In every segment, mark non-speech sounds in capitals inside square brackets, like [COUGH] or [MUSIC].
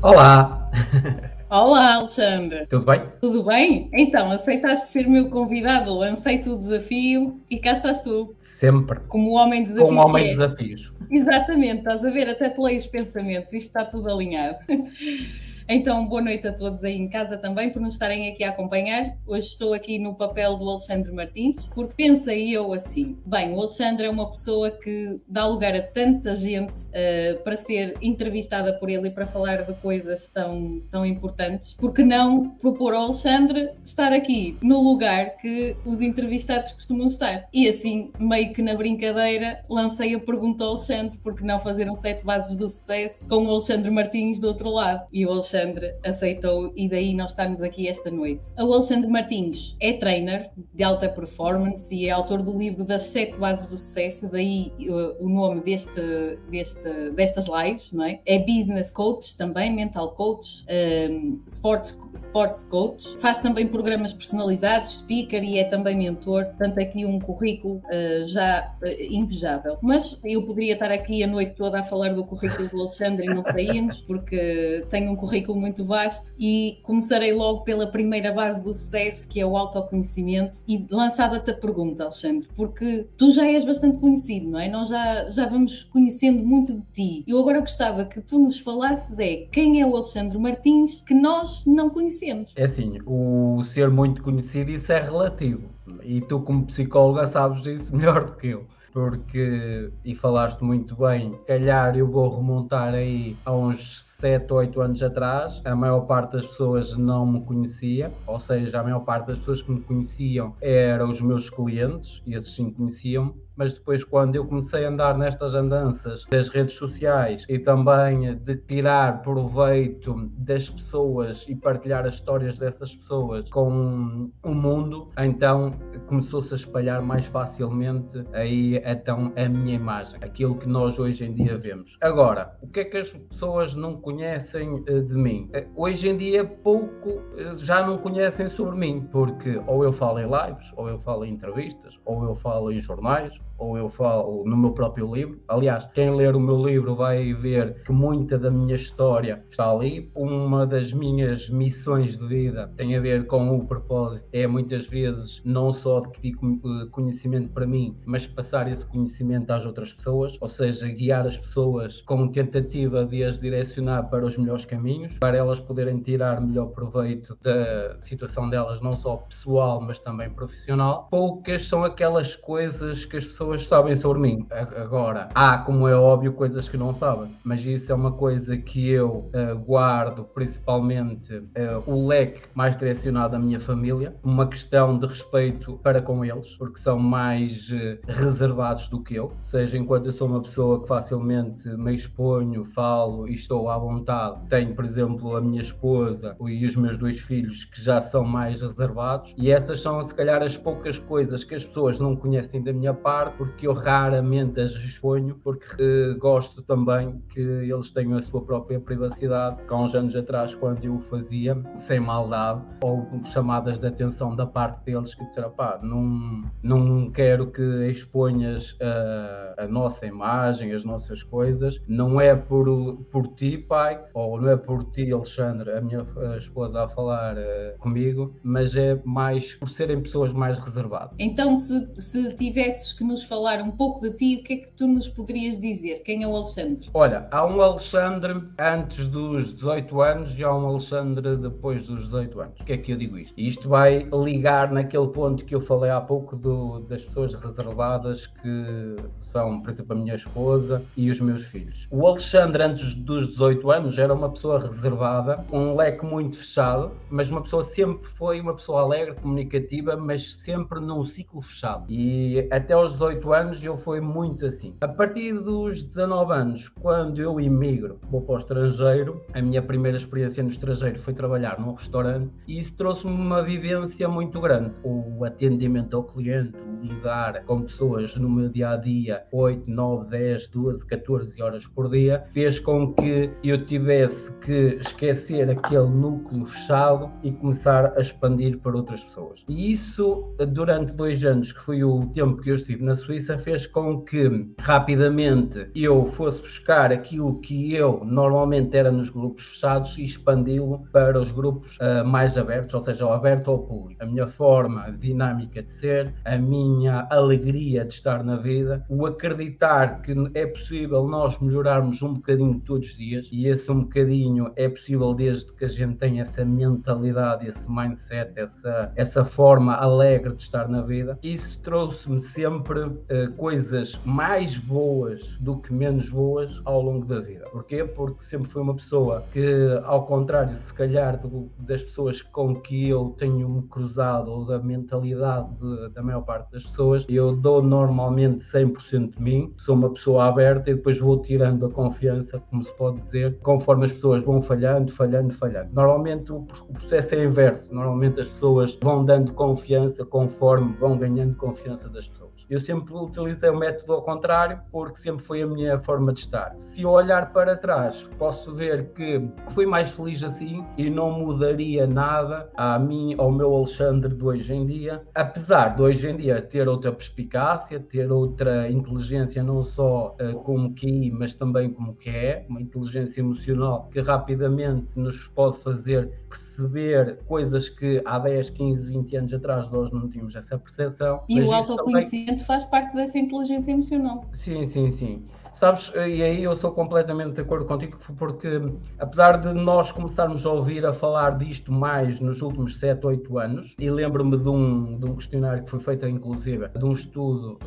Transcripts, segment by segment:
Olá! Olá, Alexandre. Tudo bem? Tudo bem? Então, aceitaste ser meu convidado, lancei-te o desafio e cá estás tu. Sempre. Como homem de desafios. Como homem de é. desafios. Exatamente, estás a ver, até te leio os pensamentos, isto está tudo alinhado. Então, boa noite a todos aí em casa também por nos estarem aqui a acompanhar. Hoje estou aqui no papel do Alexandre Martins, porque pensei eu assim: bem, o Alexandre é uma pessoa que dá lugar a tanta gente uh, para ser entrevistada por ele e para falar de coisas tão, tão importantes, porque não propor ao Alexandre estar aqui no lugar que os entrevistados costumam estar? E assim, meio que na brincadeira, lancei a pergunta ao Alexandre: porque não fazer um sete bases do sucesso com o Alexandre Martins do outro lado? E o Alexandre Alexandre aceitou e daí nós estamos aqui esta noite. O Alexandre Martins é trainer de alta performance e é autor do livro das sete bases do sucesso, daí uh, o nome deste, deste, destas lives, não é? É business coach também, mental coach, um, sports, sports coach, faz também programas personalizados, speaker e é também mentor, portanto aqui um currículo uh, já uh, invejável. Mas eu poderia estar aqui a noite toda a falar do currículo do Alexandre e não saímos, porque tenho um currículo currículo muito vasto e começarei logo pela primeira base do sucesso, que é o autoconhecimento. E lançava-te a pergunta, Alexandre, porque tu já és bastante conhecido, não é? Nós já, já vamos conhecendo muito de ti. Eu agora gostava que tu nos falasses é quem é o Alexandre Martins que nós não conhecemos. É assim, o ser muito conhecido, isso é relativo. E tu, como psicóloga, sabes isso [LAUGHS] melhor do que eu porque, e falaste muito bem, calhar eu vou remontar aí a uns 7, 8 anos atrás, a maior parte das pessoas não me conhecia, ou seja, a maior parte das pessoas que me conheciam eram os meus clientes, e esses sim conheciam mas depois quando eu comecei a andar nestas andanças das redes sociais e também de tirar proveito das pessoas e partilhar as histórias dessas pessoas com o mundo, então começou-se a espalhar mais facilmente aí então a minha imagem, aquilo que nós hoje em dia vemos. Agora, o que é que as pessoas não conhecem eh, de mim? Eh, hoje em dia pouco eh, já não conhecem sobre mim, porque ou eu falo em lives, ou eu falo em entrevistas, ou eu falo em jornais, ou eu falo no meu próprio livro. Aliás, quem ler o meu livro vai ver que muita da minha história está ali. Uma das minhas missões de vida tem a ver com o propósito, é muitas vezes não só adquirir eh, conhecimento para mim, mas passar esse conhecimento às outras pessoas, ou seja, guiar as pessoas com tentativa de as direcionar para os melhores caminhos, para elas poderem tirar melhor proveito da situação delas, não só pessoal, mas também profissional. Poucas são aquelas coisas que as pessoas pessoas sabem sobre mim. Agora, há, como é óbvio, coisas que não sabem, mas isso é uma coisa que eu uh, guardo principalmente uh, o leque mais direcionado à minha família, uma questão de respeito para com eles, porque são mais uh, reservados do que eu. Seja enquanto eu sou uma pessoa que facilmente me exponho, falo e estou à vontade, tenho, por exemplo, a minha esposa e os meus dois filhos que já são mais reservados, e essas são, se calhar, as poucas coisas que as pessoas não conhecem da minha parte porque eu raramente as exponho, porque uh, gosto também que eles tenham a sua própria privacidade. Há uns anos atrás, quando eu o fazia, sem maldade, ou chamadas de atenção da parte deles que disseram, pá, não, não quero que exponhas a, a nossa imagem, as nossas coisas, não é por, por ti, pai, ou não é por ti, Alexandre, a minha esposa a falar uh, comigo, mas é mais por serem pessoas mais reservadas. Então, se, se tivesses que nos falar um pouco de ti, o que é que tu nos poderias dizer? Quem é o Alexandre? Olha, há um Alexandre antes dos 18 anos e há um Alexandre depois dos 18 anos. O que é que eu digo isto? Isto vai ligar naquele ponto que eu falei há pouco do, das pessoas reservadas que são, por exemplo, a minha esposa e os meus filhos. O Alexandre antes dos 18 anos era uma pessoa reservada, um leque muito fechado, mas uma pessoa sempre foi uma pessoa alegre, comunicativa, mas sempre num ciclo fechado. E até aos 18 18 anos eu fui muito assim. A partir dos 19 anos, quando eu emigro, vou para o estrangeiro, a minha primeira experiência no estrangeiro foi trabalhar num restaurante e isso trouxe-me uma vivência muito grande. O atendimento ao cliente, o lidar com pessoas no meu dia a dia, 8, 9, 10, 12, 14 horas por dia, fez com que eu tivesse que esquecer aquele núcleo fechado e começar a expandir para outras pessoas. E isso, durante dois anos, que foi o tempo que eu estive na Suíça, Suíça fez com que rapidamente eu fosse buscar aquilo que eu normalmente era nos grupos fechados e expandi-lo para os grupos uh, mais abertos, ou seja, aberto ao público. A minha forma dinâmica de ser, a minha alegria de estar na vida, o acreditar que é possível nós melhorarmos um bocadinho todos os dias e esse um bocadinho é possível desde que a gente tenha essa mentalidade, esse mindset, essa, essa forma alegre de estar na vida. Isso trouxe-me sempre uh, coisas mais boas do que menos boas ao longo da vida. Porquê? Porque sempre fui uma pessoa que, ao contrário, se calhar, do, das pessoas com que eu tenho-me cruzado ou da mentalidade de, da maior parte das pessoas, eu dou normalmente 100% de mim, sou uma pessoa aberta e depois vou tirando a confiança, como se pode dizer, conforme as pessoas vão falhando, falhando, falhando. Normalmente o, o processo é inverso, normalmente as pessoas vão dando confiança conforme vão ganhando confiança das pessoas. Eu sempre utilizei o método ao contrário, porque sempre foi a minha forma de estar. Se eu olhar para trás, posso ver que fui mais feliz assim e não mudaria nada a mim, ao meu Alexandre de hoje em dia. Apesar de hoje em dia ter outra perspicácia, ter outra inteligência, não só uh, como QI, mas também como que é, uma inteligência emocional que rapidamente nos pode fazer perceber coisas que há 10, 15, 20 anos atrás nós não tínhamos essa percepção. E o autoconhecimento também... faz parte dessa inteligência emocional. Sim, sim, sim. Sabes, e aí eu sou completamente de acordo contigo, porque apesar de nós começarmos a ouvir a falar disto mais nos últimos 7, 8 anos, e lembro-me de um, de um questionário que foi feito, inclusive, de um estudo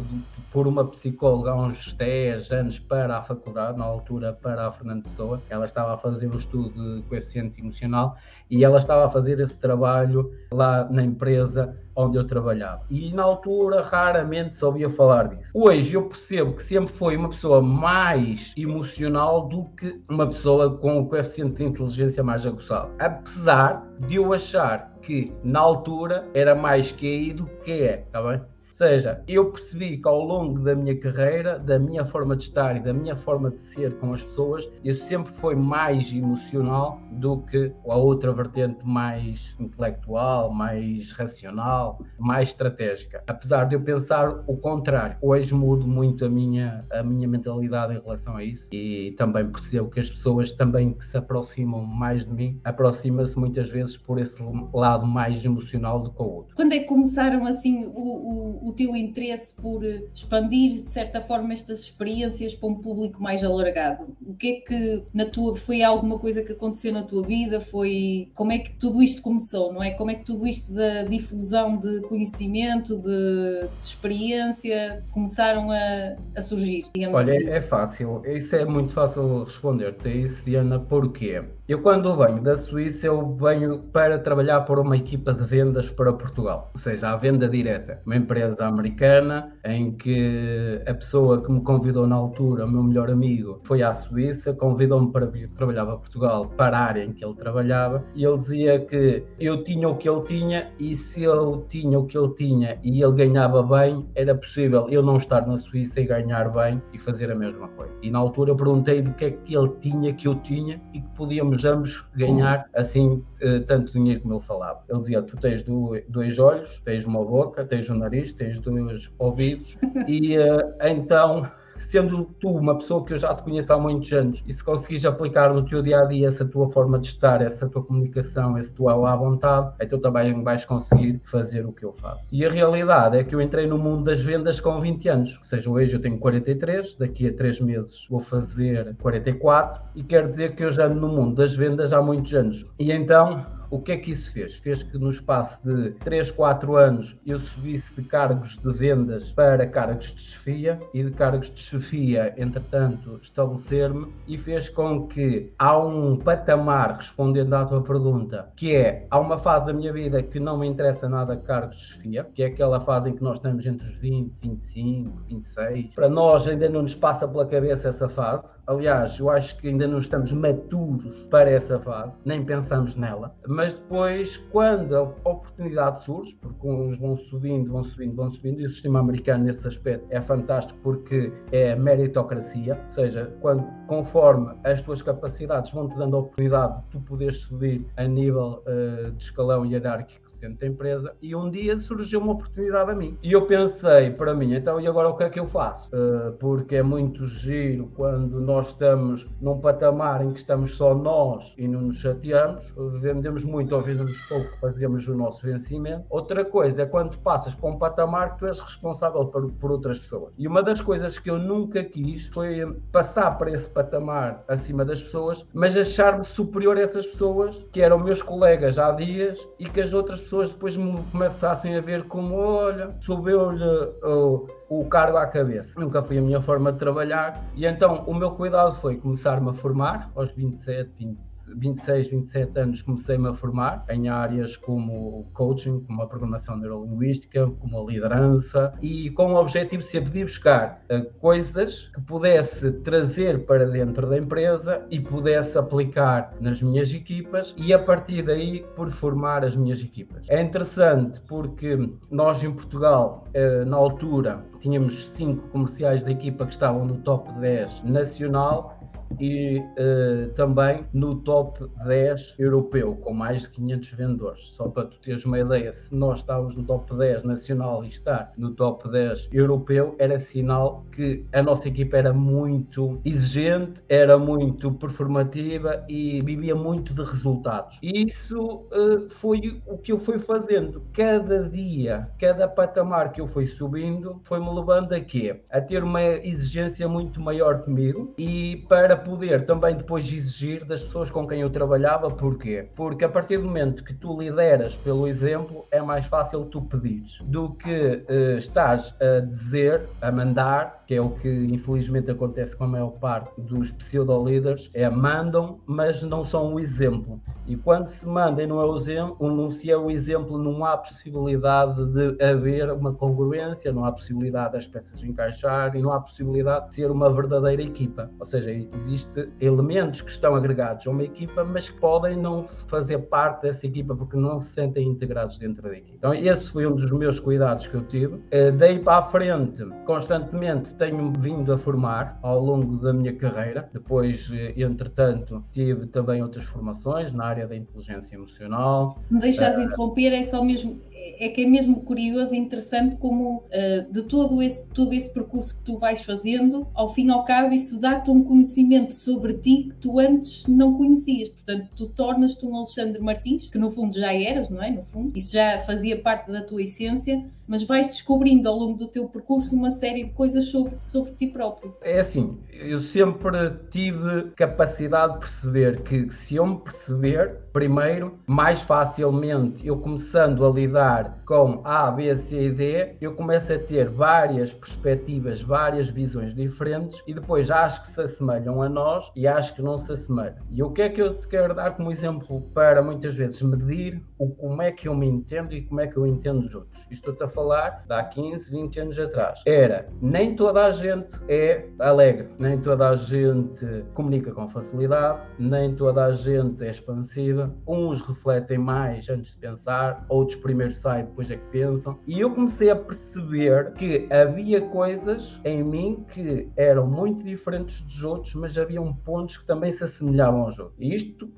por uma psicóloga há uns 10 anos para a faculdade, na altura para a Fernando Pessoa, ela estava a fazer um estudo de coeficiente emocional e ela estava a fazer esse trabalho lá na empresa onde eu trabalhava. E na altura raramente se ouvia falar disso. Hoje eu percebo que sempre foi uma pessoa mais emocional do que uma pessoa com o coeficiente de inteligência mais aguçado. Apesar de eu achar que na altura era mais QI do que é, está bem? Seja, eu percebi que ao longo da minha carreira, da minha forma de estar e da minha forma de ser com as pessoas, eu sempre fui mais emocional do que a outra vertente mais intelectual, mais racional, mais estratégica. Apesar de eu pensar o contrário, hoje mudo muito a minha, a minha mentalidade em relação a isso e também percebo que as pessoas também que se aproximam mais de mim aproximam-se muitas vezes por esse lado mais emocional do que o outro. Quando é que começaram assim o, o o teu interesse por expandir, de certa forma, estas experiências para um público mais alargado? O que é que na tua foi alguma coisa que aconteceu na tua vida? Foi como é que tudo isto começou, não é? Como é que tudo isto da difusão de conhecimento, de, de experiência, começaram a, a surgir? Olha, assim? é fácil, isso é muito fácil responder-te isso, Diana, porquê? Eu quando venho da Suíça, eu venho para trabalhar por uma equipa de vendas para Portugal, ou seja, a venda direta, uma empresa americana em que a pessoa que me convidou na altura, o meu melhor amigo, foi à Suíça, convidou-me para vir trabalhar para Portugal, para a área em que ele trabalhava, e ele dizia que eu tinha o que ele tinha e se eu tinha o que ele tinha e ele ganhava bem, era possível eu não estar na Suíça e ganhar bem e fazer a mesma coisa. E na altura eu perguntei do que é que ele tinha que eu tinha e que podíamos desejamos ganhar assim eh, tanto dinheiro como ele falava. Ele dizia: Tu tens dois olhos, tens uma boca, tens um nariz, tens dois ouvidos, e uh, então sendo tu uma pessoa que eu já te conheço há muitos anos e se conseguires aplicar no teu dia a dia essa tua forma de estar, essa tua comunicação, esse tua à vontade, então também vais conseguir fazer o que eu faço. E a realidade é que eu entrei no mundo das vendas com 20 anos, ou seja, hoje eu tenho 43, daqui a 3 meses vou fazer 44 e quer dizer que eu já ando no mundo das vendas há muitos anos. E então o que é que isso fez? Fez que no espaço de 3, 4 anos eu subisse de cargos de vendas para cargos de chefia e de cargos de chefia, entretanto, estabelecer-me e fez com que há um patamar, respondendo à tua pergunta, que é, há uma fase da minha vida que não me interessa nada cargos de chefia, que é aquela fase em que nós estamos entre os 20, 25, 26. Para nós ainda não nos passa pela cabeça essa fase. Aliás, eu acho que ainda não estamos maturos para essa fase, nem pensamos nela. Mas depois, quando a oportunidade surge, porque uns vão subindo, vão subindo, vão subindo, e o sistema americano nesse aspecto é fantástico porque é meritocracia, ou seja, quando, conforme as tuas capacidades vão te dando a oportunidade de tu poderes subir a nível uh, de escalão hierárquico dentro da empresa e um dia surgiu uma oportunidade a mim. E eu pensei para mim, então e agora o que é que eu faço? Uh, porque é muito giro quando nós estamos num patamar em que estamos só nós e não nos chateamos, vendemos muito ou vendemos pouco, fazemos o nosso vencimento. Outra coisa é quando passas para um patamar que tu és responsável por, por outras pessoas. E uma das coisas que eu nunca quis foi passar para esse patamar acima das pessoas, mas achar-me superior a essas pessoas que eram meus colegas há dias e que as outras pessoas depois me começassem a ver como, olha, subiu-lhe o, o cargo à cabeça. Nunca foi a minha forma de trabalhar e então o meu cuidado foi começar-me a formar aos 27, 20 26, 27 anos comecei-me a formar em áreas como coaching, como a programação neurolinguística, como a liderança e com o objetivo sempre de buscar uh, coisas que pudesse trazer para dentro da empresa e pudesse aplicar nas minhas equipas e a partir daí por formar as minhas equipas. É interessante porque nós em Portugal, uh, na altura, tínhamos cinco comerciais da equipa que estavam no top 10 nacional e uh, também no top 10 europeu, com mais de 500 vendedores. Só para tu teres uma ideia, se nós estávamos no top 10 nacional e estar no top 10 europeu, era sinal que a nossa equipa era muito exigente, era muito performativa e vivia muito de resultados. E isso uh, foi o que eu fui fazendo. Cada dia, cada patamar que eu fui subindo, foi-me levando a quê? A ter uma exigência muito maior comigo e para poder também depois exigir das pessoas com quem eu trabalhava, porquê? Porque a partir do momento que tu lideras pelo exemplo, é mais fácil tu pedires do que uh, estás a dizer, a mandar, que é o que infelizmente acontece com a maior parte dos pseudo-líderes, é mandam, mas não são o exemplo. E quando se manda e não é o exemplo, não se é o exemplo, não há possibilidade de haver uma congruência, não há possibilidade das peças encaixar e não há possibilidade de ser uma verdadeira equipa. Ou seja, existe existe elementos que estão agregados a uma equipa, mas que podem não fazer parte dessa equipa porque não se sentem integrados dentro da equipa. Então, esse foi um dos meus cuidados que eu tive. Uh, daí para a frente, constantemente tenho vindo a formar ao longo da minha carreira. Depois, uh, entretanto, tive também outras formações na área da inteligência emocional. Se me deixas uh, interromper, é só mesmo é que é mesmo curioso e interessante como uh, de todo esse, todo esse percurso que tu vais fazendo, ao fim e ao cabo, isso dá-te um conhecimento sobre ti que tu antes não conhecias. Portanto, tu tornas-te um Alexandre Martins, que no fundo já eras, não é? No fundo, isso já fazia parte da tua essência, mas vais descobrindo ao longo do teu percurso uma série de coisas sobre, sobre ti próprio. É assim, eu sempre tive capacidade de perceber que se eu me perceber, here primeiro, mais facilmente eu começando a lidar com A, B, C e D, eu começo a ter várias perspectivas, várias visões diferentes e depois acho que se assemelham a nós e acho que não se assemelham. E o que é que eu te quero dar como exemplo para muitas vezes medir o como é que eu me entendo e como é que eu entendo os outros? Isto estou a falar de há 15, 20 anos atrás. Era, nem toda a gente é alegre, nem toda a gente comunica com facilidade, nem toda a gente é expansiva. Uns refletem mais antes de pensar, outros primeiro saem, depois é que pensam. E eu comecei a perceber que havia coisas em mim que eram muito diferentes dos outros, mas haviam pontos que também se assemelhavam aos outros. E isto,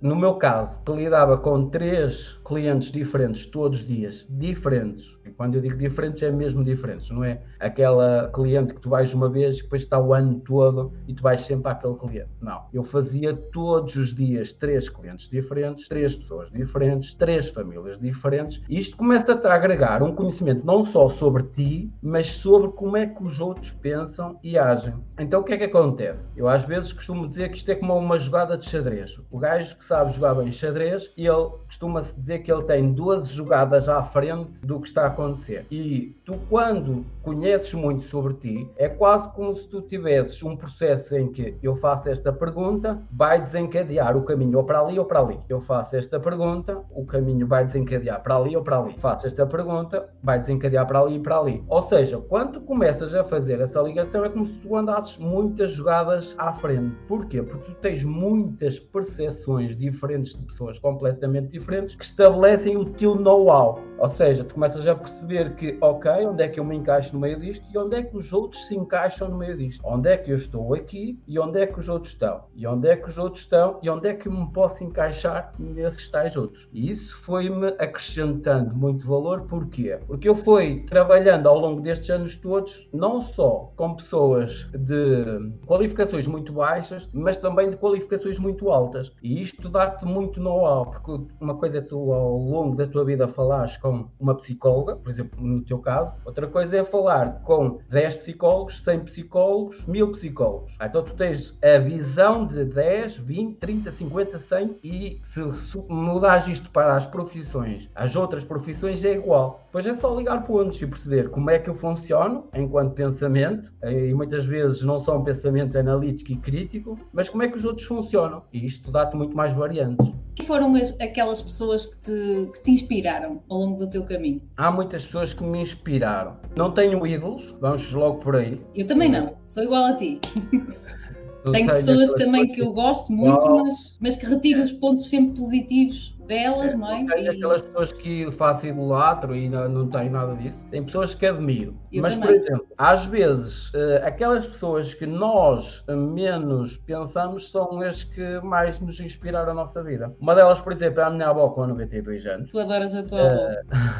no meu caso, que lidava com três clientes diferentes todos os dias, diferentes, e quando eu digo diferentes, é mesmo diferentes, não é aquela cliente que tu vais uma vez e depois está o ano todo e tu vais sempre àquele cliente. Não. Eu fazia todos os dias três clientes diferentes, três pessoas diferentes, três famílias diferentes. E isto começa a agregar um conhecimento não só sobre ti, mas sobre como é que os outros pensam e agem. Então o que é que acontece? Eu às vezes costumo dizer que isto é como uma jogada de xadrez. O gajo que sabe jogar bem xadrez, ele costuma-se dizer que ele tem 12 jogadas à frente do que está a acontecer. E tu, quando conheces muito sobre ti, é quase como se tu tivesses um processo em que eu faço esta pergunta, vai desencadear o caminho ou para ali ou para ali. Eu faço esta pergunta, o caminho vai desencadear para ali ou para ali. Faço esta pergunta, vai desencadear para ali e para ali. Ou seja, quando começas a fazer essa ligação, é como se tu andasses muitas jogadas à frente. Porquê? Porque tu tens muitas percepções diferentes de pessoas completamente diferentes que estabelecem o teu know-how. Ou seja, tu começas a perceber que, ok, onde é que eu me encaixo no meio disto e onde é que os outros se encaixam no meio disto. Onde é que eu estou aqui e onde é que os outros estão. E onde é que os outros estão e onde é que eu me posso encaixar nesses tais outros. E isso foi-me acrescentando muito valor, porquê? Porque eu fui trabalhando ao longo destes anos todos, não só com pessoas de qualificações muito baixas, mas também de qualificações muito altas. E isto dá-te muito know-how, porque uma coisa é tu ao longo da tua vida falares com uma psicóloga, por exemplo, no teu caso, outra coisa é falar com 10 psicólogos, 100 psicólogos, 1000 psicólogos. Então tu tens a visão de 10, 20, 30, 50, 100 e se mudares isto para as profissões, as outras profissões é igual. Pois é só ligar pontos e perceber como é que eu funciono enquanto pensamento, e muitas vezes não só um pensamento analítico e crítico, mas como é que os outros funcionam. E isto dá-te muito mais variantes. Foram aquelas pessoas que te, que te inspiraram ao longo do teu caminho? Há muitas pessoas que me inspiraram. Não tenho ídolos, vamos logo por aí. Eu também não, sou igual a ti. Tenho pessoas também que eu gosto muito, mas, mas que retiro os pontos sempre positivos delas, é, não é? Tem e... aquelas pessoas que faço idolatro e não, não tenho nada disso. Tem pessoas que admiro. Eu Mas, também. por exemplo, às vezes, uh, aquelas pessoas que nós menos pensamos são as que mais nos inspiraram a nossa vida. Uma delas, por exemplo, é a minha avó com 92 anos. Tu adoras a tua avó.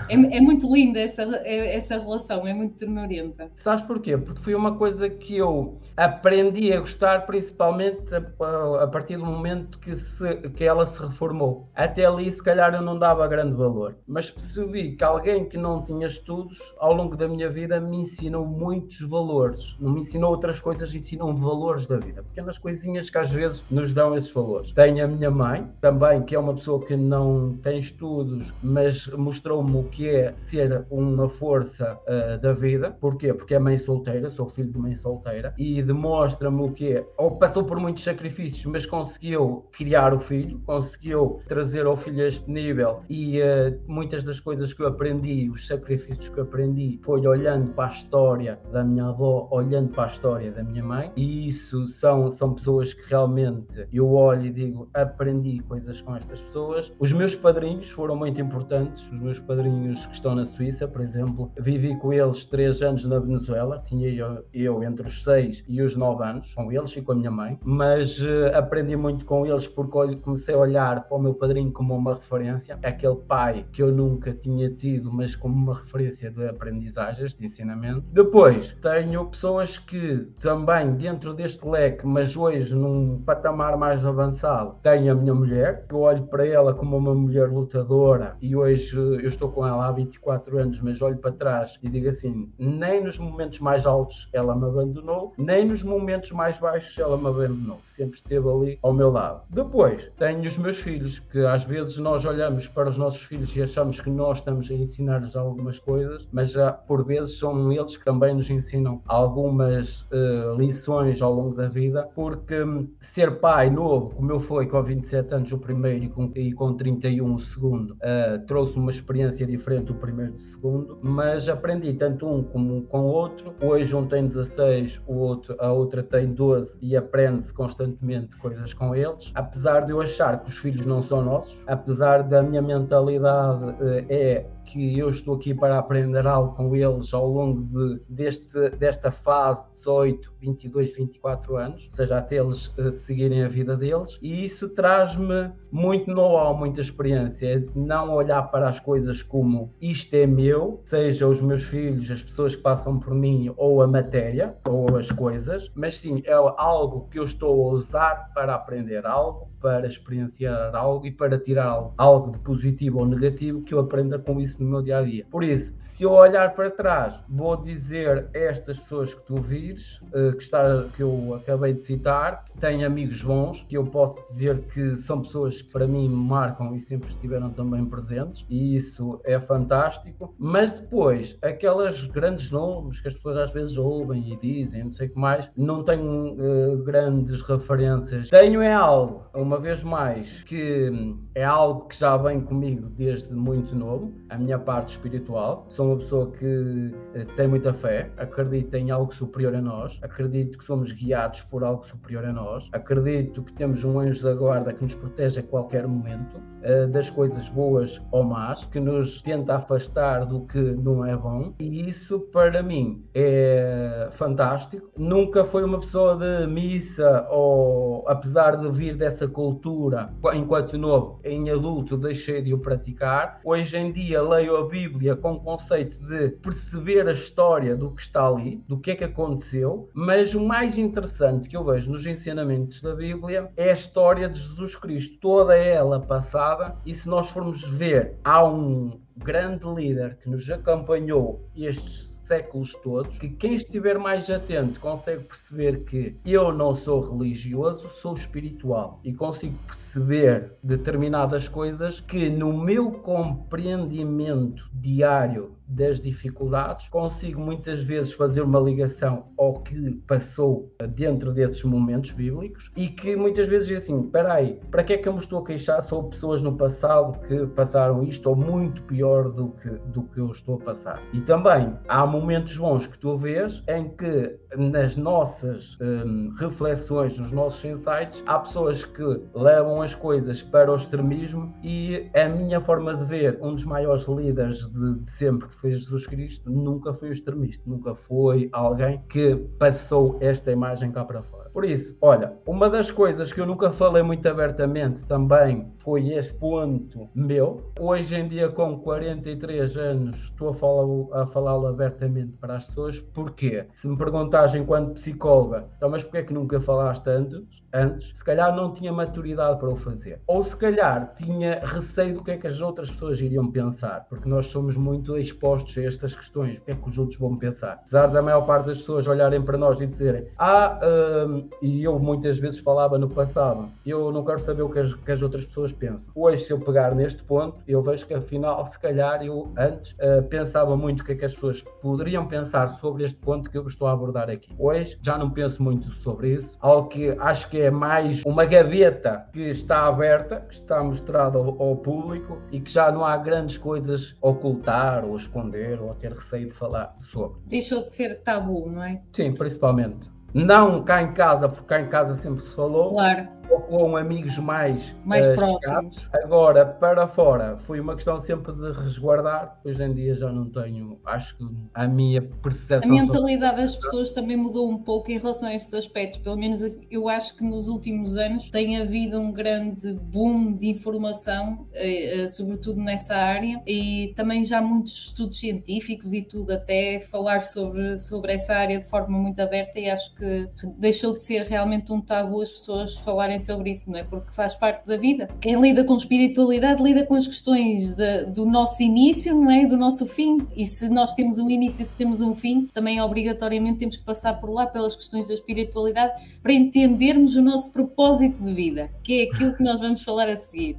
É, é, muito linda essa, é, essa relação, é muito ternurenta. Sabes porquê? Porque foi uma coisa que eu aprendi a gostar, principalmente a, a partir do momento que, se, que ela se reformou. Até ali se calhar eu não dava grande valor, mas percebi que alguém que não tinha estudos ao longo da minha vida me ensinou muitos valores, não me ensinou outras coisas, ensinou valores da vida, pequenas coisinhas que às vezes nos dão esses valores. Tenho a minha mãe também, que é uma pessoa que não tem estudos, mas mostrou-me o que é ser uma força uh, da vida. Porquê? Porque é mãe solteira, sou filho de mãe solteira, e demonstra-me o que é, ou passou por muitos sacrifícios, mas conseguiu criar o filho, conseguiu trazer ao a este nível. E uh, muitas das coisas que eu aprendi, os sacrifícios que eu aprendi, foi olhando para a história da minha avó, olhando para a história da minha mãe, e isso são, são pessoas que realmente eu olho e digo, aprendi coisas com estas pessoas. Os meus padrinhos foram muito importantes, os meus padrinhos que estão na Suíça, por exemplo, vivi com eles três anos na Venezuela, tinha eu, eu entre os seis e os nove anos com eles e com a minha mãe, mas uh, aprendi muito com eles porque comecei a olhar para o meu padrinho como uma referência, aquele pai que eu nunca tinha tido, mas como uma referência de aprendizagens, de ensinamento. Depois, tenho pessoas que também dentro deste leque, mas hoje num patamar mais avançado, tenho a minha mulher, que eu olho para ela como uma mulher lutadora e hoje eu estou com ela há 24 anos, mas olho para trás e digo assim, nem nos momentos mais altos ela me abandonou, nem nos momentos mais baixos ela me abandonou, sempre esteve ali ao meu lado. Depois, tenho os meus filhos, que às vezes nós olhamos para os nossos filhos e achamos que nós estamos a ensinar-lhes algumas coisas, mas já por vezes são eles que também nos ensinam algumas uh, lições ao longo da vida, porque um, ser pai novo, como eu fui com 27 anos o primeiro e com, e com 31 o segundo, uh, trouxe uma experiência diferente do primeiro e do segundo, mas aprendi tanto um como com o outro. Hoje um tem 16, o outro, a outra tem 12 e aprende-se constantemente coisas com eles. Apesar de eu achar que os filhos não são nossos, apesar da minha mentalidade eh, é que eu estou aqui para aprender algo com eles ao longo de, deste, desta fase 18, 22, 24 anos, ou seja, até eles uh, seguirem a vida deles, e isso traz-me muito know-how, muita experiência, é de não olhar para as coisas como isto é meu, seja os meus filhos, as pessoas que passam por mim, ou a matéria, ou as coisas, mas sim, é algo que eu estou a usar para aprender algo, para experienciar algo e para tirar algo de positivo ou negativo que eu aprenda com isso no meu dia a dia. Por isso, se eu olhar para trás, vou dizer a estas pessoas que tu vires, uh, que, está, que eu acabei de citar, tenho amigos bons, que eu posso dizer que são pessoas que para mim me marcam e sempre estiveram também presentes, e isso é fantástico. Mas depois, aquelas grandes nomes que as pessoas às vezes ouvem e dizem, não sei o que mais, não tenho uh, grandes referências. Tenho é algo, uma vez mais, que é algo que já vem comigo desde muito novo. A minha parte espiritual. Sou uma pessoa que eh, tem muita fé, acredita em algo superior a nós, acredito que somos guiados por algo superior a nós, acredito que temos um anjo da guarda que nos protege a qualquer momento uh, das coisas boas ou más, que nos tenta afastar do que não é bom, e isso para mim é fantástico. Nunca foi uma pessoa de missa ou apesar de vir dessa cultura enquanto novo, em adulto deixei de o praticar. Hoje em dia leio a Bíblia com o conceito de perceber a história do que está ali, do que é que aconteceu, mas o mais interessante que eu vejo nos ensinamentos da Bíblia é a história de Jesus Cristo, toda ela passada, e se nós formos ver, há um grande líder que nos acompanhou estes séculos todos, que quem estiver mais atento consegue perceber que eu não sou religioso, sou espiritual. E consigo perceber determinadas coisas que no meu compreendimento diário das dificuldades, consigo muitas vezes fazer uma ligação ao que passou dentro desses momentos bíblicos e que muitas vezes é assim, espera aí, para que é que eu me estou a queixar sobre pessoas no passado que passaram isto ou muito pior do que, do que eu estou a passar? E também há momentos bons que tu vês em que nas nossas hum, reflexões, nos nossos insights, há pessoas que levam as coisas para o extremismo e a minha forma de ver, um dos maiores líderes de, de sempre foi Jesus Cristo, nunca foi um extremista, nunca foi alguém que passou esta imagem cá para fora. Por isso, olha, uma das coisas que eu nunca falei muito abertamente também foi este ponto meu. Hoje em dia, com 43 anos, estou a falá-lo falá abertamente para as pessoas. Porquê? Se me perguntares enquanto psicóloga, então, mas porquê é que nunca falaste antes? Antes, se calhar não tinha maturidade para o fazer. Ou se calhar tinha receio do que é que as outras pessoas iriam pensar, porque nós somos muito expostos a estas questões. O que é que os outros vão pensar? Apesar da maior parte das pessoas olharem para nós e dizerem, ah, hum, e eu muitas vezes falava no passado, eu não quero saber o que as, que as, outras pessoas pensam. Hoje, se eu pegar neste ponto, eu vejo que afinal, se calhar, eu antes uh, pensava muito o que é que as pessoas poderiam pensar sobre este ponto que eu estou a abordar aqui. Hoje já não penso muito sobre isso, algo que acho que é mais uma gaveta que está aberta, que está mostrada ao, ao público e que já não há grandes coisas a ocultar ou esconder ou a ter receio de falar sobre. Deixou de ser tabu, não é? Sim, principalmente. Não cá em casa, porque cá em casa sempre se falou. Claro ou com amigos mais, mais uh, próximos. Agora, para fora, foi uma questão sempre de resguardar. Hoje em dia já não tenho, acho que a minha percepção. A mentalidade das pessoas também mudou um pouco em relação a estes aspectos. Pelo menos eu acho que nos últimos anos tem havido um grande boom de informação, eh, eh, sobretudo nessa área, e também já muitos estudos científicos e tudo, até falar sobre, sobre essa área de forma muito aberta, e acho que deixou de ser realmente um tabu as pessoas falarem falarem sobre isso, não é? Porque faz parte da vida. Quem lida com espiritualidade lida com as questões de, do nosso início, não é? Do nosso fim. E se nós temos um início, se temos um fim, também obrigatoriamente temos que passar por lá pelas questões da espiritualidade para entendermos o nosso propósito de vida, que é aquilo que nós vamos falar a seguir.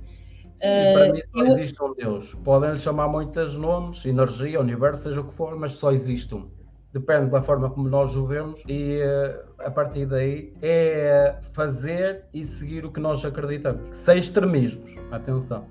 Sim, para mim só uh, existe um Deus. Podem-lhe chamar muitos nomes, energia, universo, seja o que for, mas só existe um depende da forma como nós o vemos e uh, a partir daí é fazer e seguir o que nós acreditamos. Sem extremismos, atenção.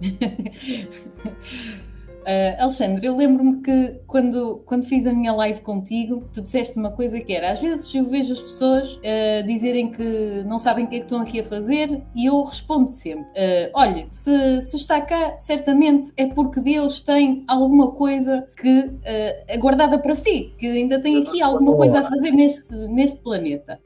[LAUGHS] Uh, Alexandre, eu lembro-me que quando, quando fiz a minha live contigo, tu disseste uma coisa que era: às vezes eu vejo as pessoas uh, dizerem que não sabem o que é que estão aqui a fazer, e eu respondo sempre: uh, olha, se, se está cá, certamente é porque Deus tem alguma coisa que uh, guardada para si, que ainda tem aqui alguma coisa a fazer neste, neste planeta.